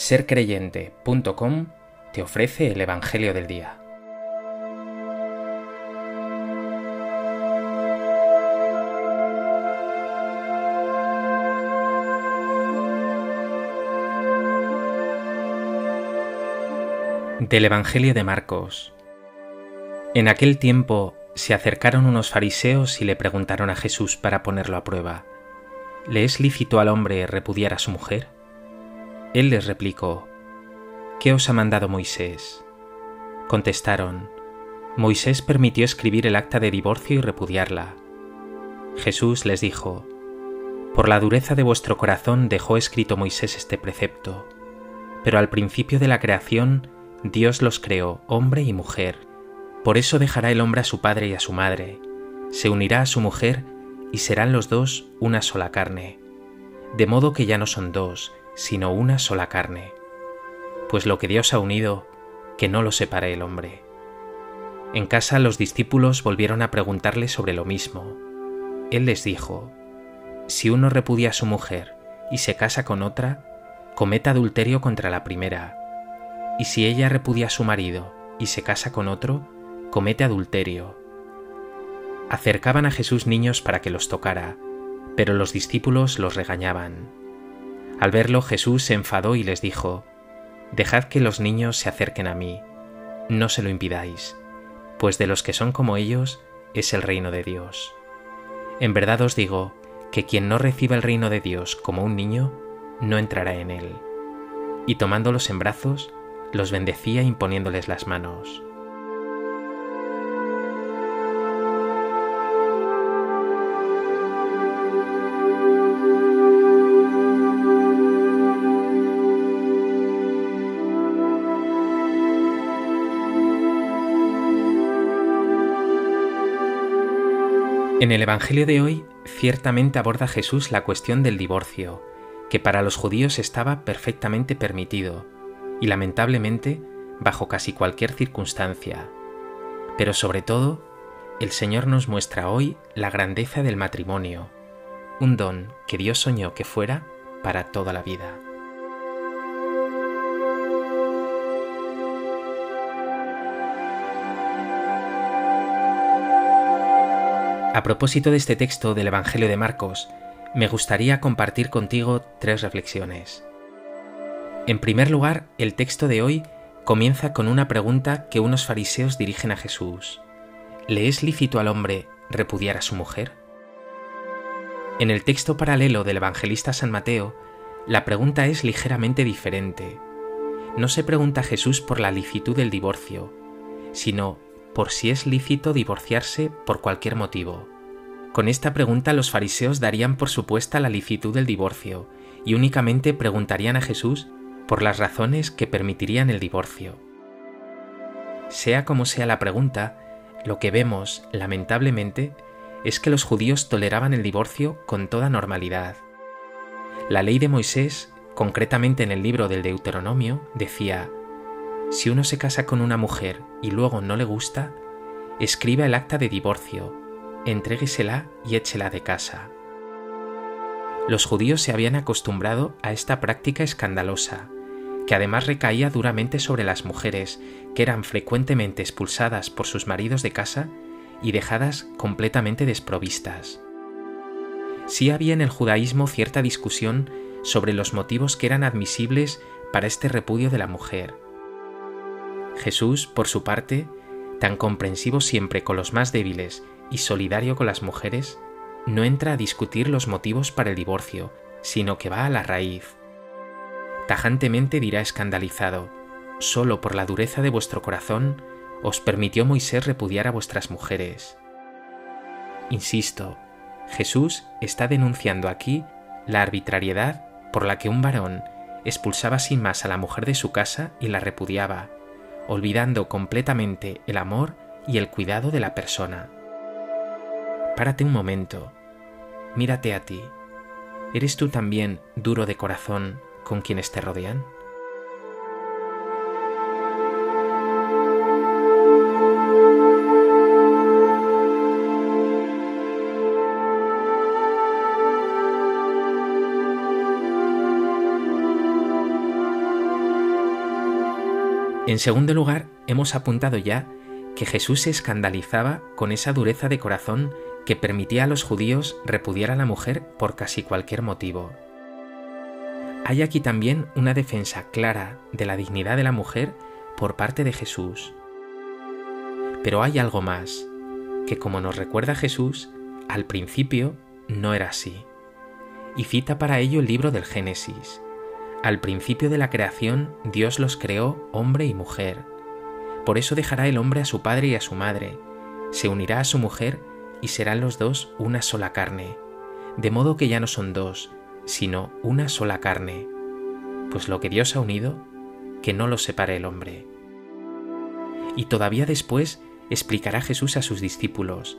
sercreyente.com te ofrece el Evangelio del Día. Del Evangelio de Marcos. En aquel tiempo se acercaron unos fariseos y le preguntaron a Jesús para ponerlo a prueba, ¿le es lícito al hombre repudiar a su mujer? Él les replicó, ¿Qué os ha mandado Moisés? Contestaron, Moisés permitió escribir el acta de divorcio y repudiarla. Jesús les dijo, Por la dureza de vuestro corazón dejó escrito Moisés este precepto, pero al principio de la creación Dios los creó, hombre y mujer. Por eso dejará el hombre a su padre y a su madre, se unirá a su mujer y serán los dos una sola carne. De modo que ya no son dos, sino una sola carne. Pues lo que Dios ha unido, que no lo separe el hombre. En casa los discípulos volvieron a preguntarle sobre lo mismo. Él les dijo, Si uno repudia a su mujer y se casa con otra, comete adulterio contra la primera. Y si ella repudia a su marido y se casa con otro, comete adulterio. Acercaban a Jesús niños para que los tocara, pero los discípulos los regañaban. Al verlo Jesús se enfadó y les dijo, Dejad que los niños se acerquen a mí, no se lo impidáis, pues de los que son como ellos es el reino de Dios. En verdad os digo que quien no reciba el reino de Dios como un niño, no entrará en él. Y tomándolos en brazos, los bendecía imponiéndoles las manos. En el Evangelio de hoy ciertamente aborda Jesús la cuestión del divorcio, que para los judíos estaba perfectamente permitido, y lamentablemente bajo casi cualquier circunstancia. Pero sobre todo, el Señor nos muestra hoy la grandeza del matrimonio, un don que Dios soñó que fuera para toda la vida. A propósito de este texto del Evangelio de Marcos, me gustaría compartir contigo tres reflexiones. En primer lugar, el texto de hoy comienza con una pregunta que unos fariseos dirigen a Jesús. ¿Le es lícito al hombre repudiar a su mujer? En el texto paralelo del evangelista San Mateo, la pregunta es ligeramente diferente. No se pregunta a Jesús por la licitud del divorcio, sino por si es lícito divorciarse por cualquier motivo. Con esta pregunta los fariseos darían por supuesta la licitud del divorcio y únicamente preguntarían a Jesús por las razones que permitirían el divorcio. Sea como sea la pregunta, lo que vemos, lamentablemente, es que los judíos toleraban el divorcio con toda normalidad. La ley de Moisés, concretamente en el libro del Deuteronomio, decía, si uno se casa con una mujer y luego no le gusta, escriba el acta de divorcio, entréguesela y échela de casa. Los judíos se habían acostumbrado a esta práctica escandalosa, que además recaía duramente sobre las mujeres, que eran frecuentemente expulsadas por sus maridos de casa y dejadas completamente desprovistas. Sí había en el judaísmo cierta discusión sobre los motivos que eran admisibles para este repudio de la mujer, Jesús, por su parte, tan comprensivo siempre con los más débiles y solidario con las mujeres, no entra a discutir los motivos para el divorcio, sino que va a la raíz. Tajantemente dirá escandalizado, solo por la dureza de vuestro corazón os permitió Moisés repudiar a vuestras mujeres. Insisto, Jesús está denunciando aquí la arbitrariedad por la que un varón expulsaba sin más a la mujer de su casa y la repudiaba, olvidando completamente el amor y el cuidado de la persona. Párate un momento, mírate a ti. ¿Eres tú también duro de corazón con quienes te rodean? En segundo lugar, hemos apuntado ya que Jesús se escandalizaba con esa dureza de corazón que permitía a los judíos repudiar a la mujer por casi cualquier motivo. Hay aquí también una defensa clara de la dignidad de la mujer por parte de Jesús. Pero hay algo más, que como nos recuerda Jesús, al principio no era así. Y cita para ello el libro del Génesis. Al principio de la creación Dios los creó hombre y mujer. Por eso dejará el hombre a su padre y a su madre, se unirá a su mujer y serán los dos una sola carne, de modo que ya no son dos, sino una sola carne, pues lo que Dios ha unido, que no lo separe el hombre. Y todavía después explicará Jesús a sus discípulos,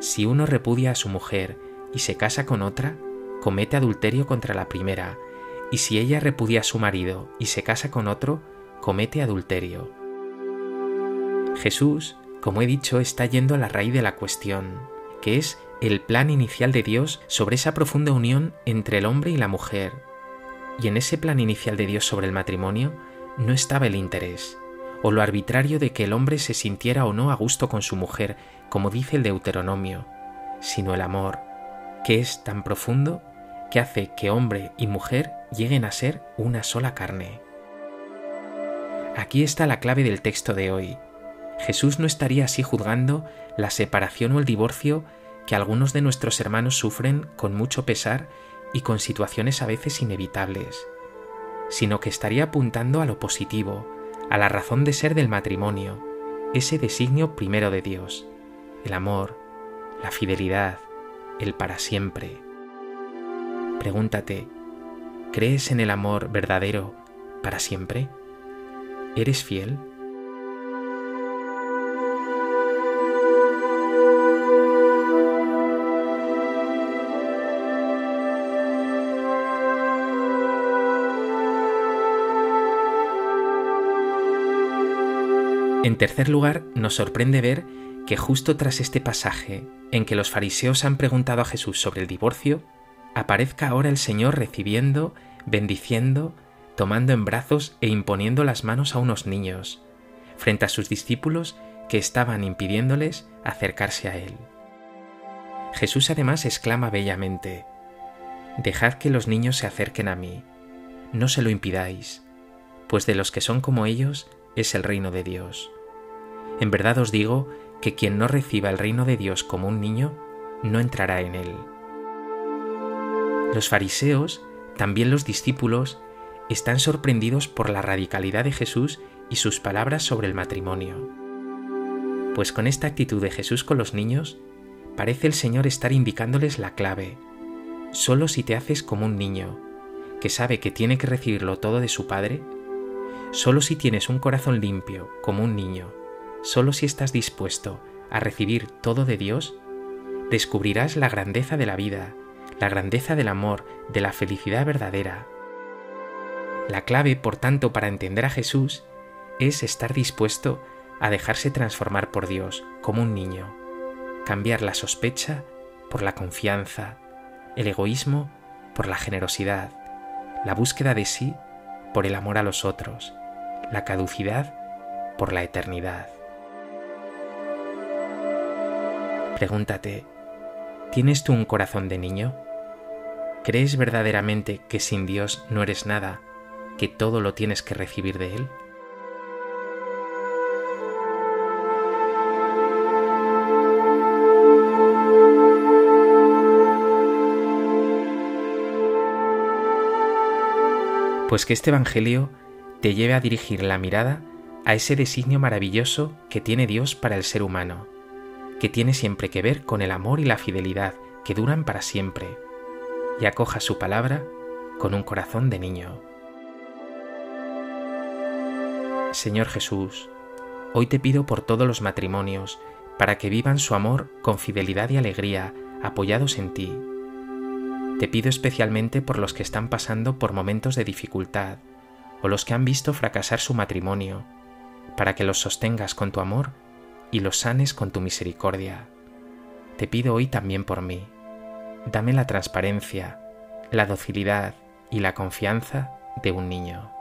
si uno repudia a su mujer y se casa con otra, comete adulterio contra la primera, y si ella repudia a su marido y se casa con otro, comete adulterio. Jesús, como he dicho, está yendo a la raíz de la cuestión, que es el plan inicial de Dios sobre esa profunda unión entre el hombre y la mujer. Y en ese plan inicial de Dios sobre el matrimonio no estaba el interés, o lo arbitrario de que el hombre se sintiera o no a gusto con su mujer, como dice el Deuteronomio, sino el amor, que es tan profundo que hace que hombre y mujer lleguen a ser una sola carne. Aquí está la clave del texto de hoy. Jesús no estaría así juzgando la separación o el divorcio que algunos de nuestros hermanos sufren con mucho pesar y con situaciones a veces inevitables, sino que estaría apuntando a lo positivo, a la razón de ser del matrimonio, ese designio primero de Dios, el amor, la fidelidad, el para siempre. Pregúntate, ¿crees en el amor verdadero para siempre? ¿Eres fiel? En tercer lugar, nos sorprende ver que justo tras este pasaje en que los fariseos han preguntado a Jesús sobre el divorcio, aparezca ahora el Señor recibiendo, bendiciendo, tomando en brazos e imponiendo las manos a unos niños, frente a sus discípulos que estaban impidiéndoles acercarse a Él. Jesús además exclama bellamente, Dejad que los niños se acerquen a mí, no se lo impidáis, pues de los que son como ellos es el reino de Dios. En verdad os digo que quien no reciba el reino de Dios como un niño, no entrará en él. Los fariseos, también los discípulos, están sorprendidos por la radicalidad de Jesús y sus palabras sobre el matrimonio. Pues con esta actitud de Jesús con los niños, parece el Señor estar indicándoles la clave. Solo si te haces como un niño, que sabe que tiene que recibirlo todo de su Padre, Solo si tienes un corazón limpio, como un niño, solo si estás dispuesto a recibir todo de Dios, descubrirás la grandeza de la vida, la grandeza del amor, de la felicidad verdadera. La clave, por tanto, para entender a Jesús es estar dispuesto a dejarse transformar por Dios como un niño, cambiar la sospecha por la confianza, el egoísmo por la generosidad, la búsqueda de sí por el amor a los otros, la caducidad por la eternidad. Pregúntate, ¿tienes tú un corazón de niño? ¿Crees verdaderamente que sin Dios no eres nada, que todo lo tienes que recibir de Él? Pues que este Evangelio te lleve a dirigir la mirada a ese designio maravilloso que tiene Dios para el ser humano, que tiene siempre que ver con el amor y la fidelidad que duran para siempre, y acoja su palabra con un corazón de niño. Señor Jesús, hoy te pido por todos los matrimonios, para que vivan su amor con fidelidad y alegría, apoyados en ti. Te pido especialmente por los que están pasando por momentos de dificultad, o los que han visto fracasar su matrimonio, para que los sostengas con tu amor y los sanes con tu misericordia. Te pido hoy también por mí. Dame la transparencia, la docilidad y la confianza de un niño.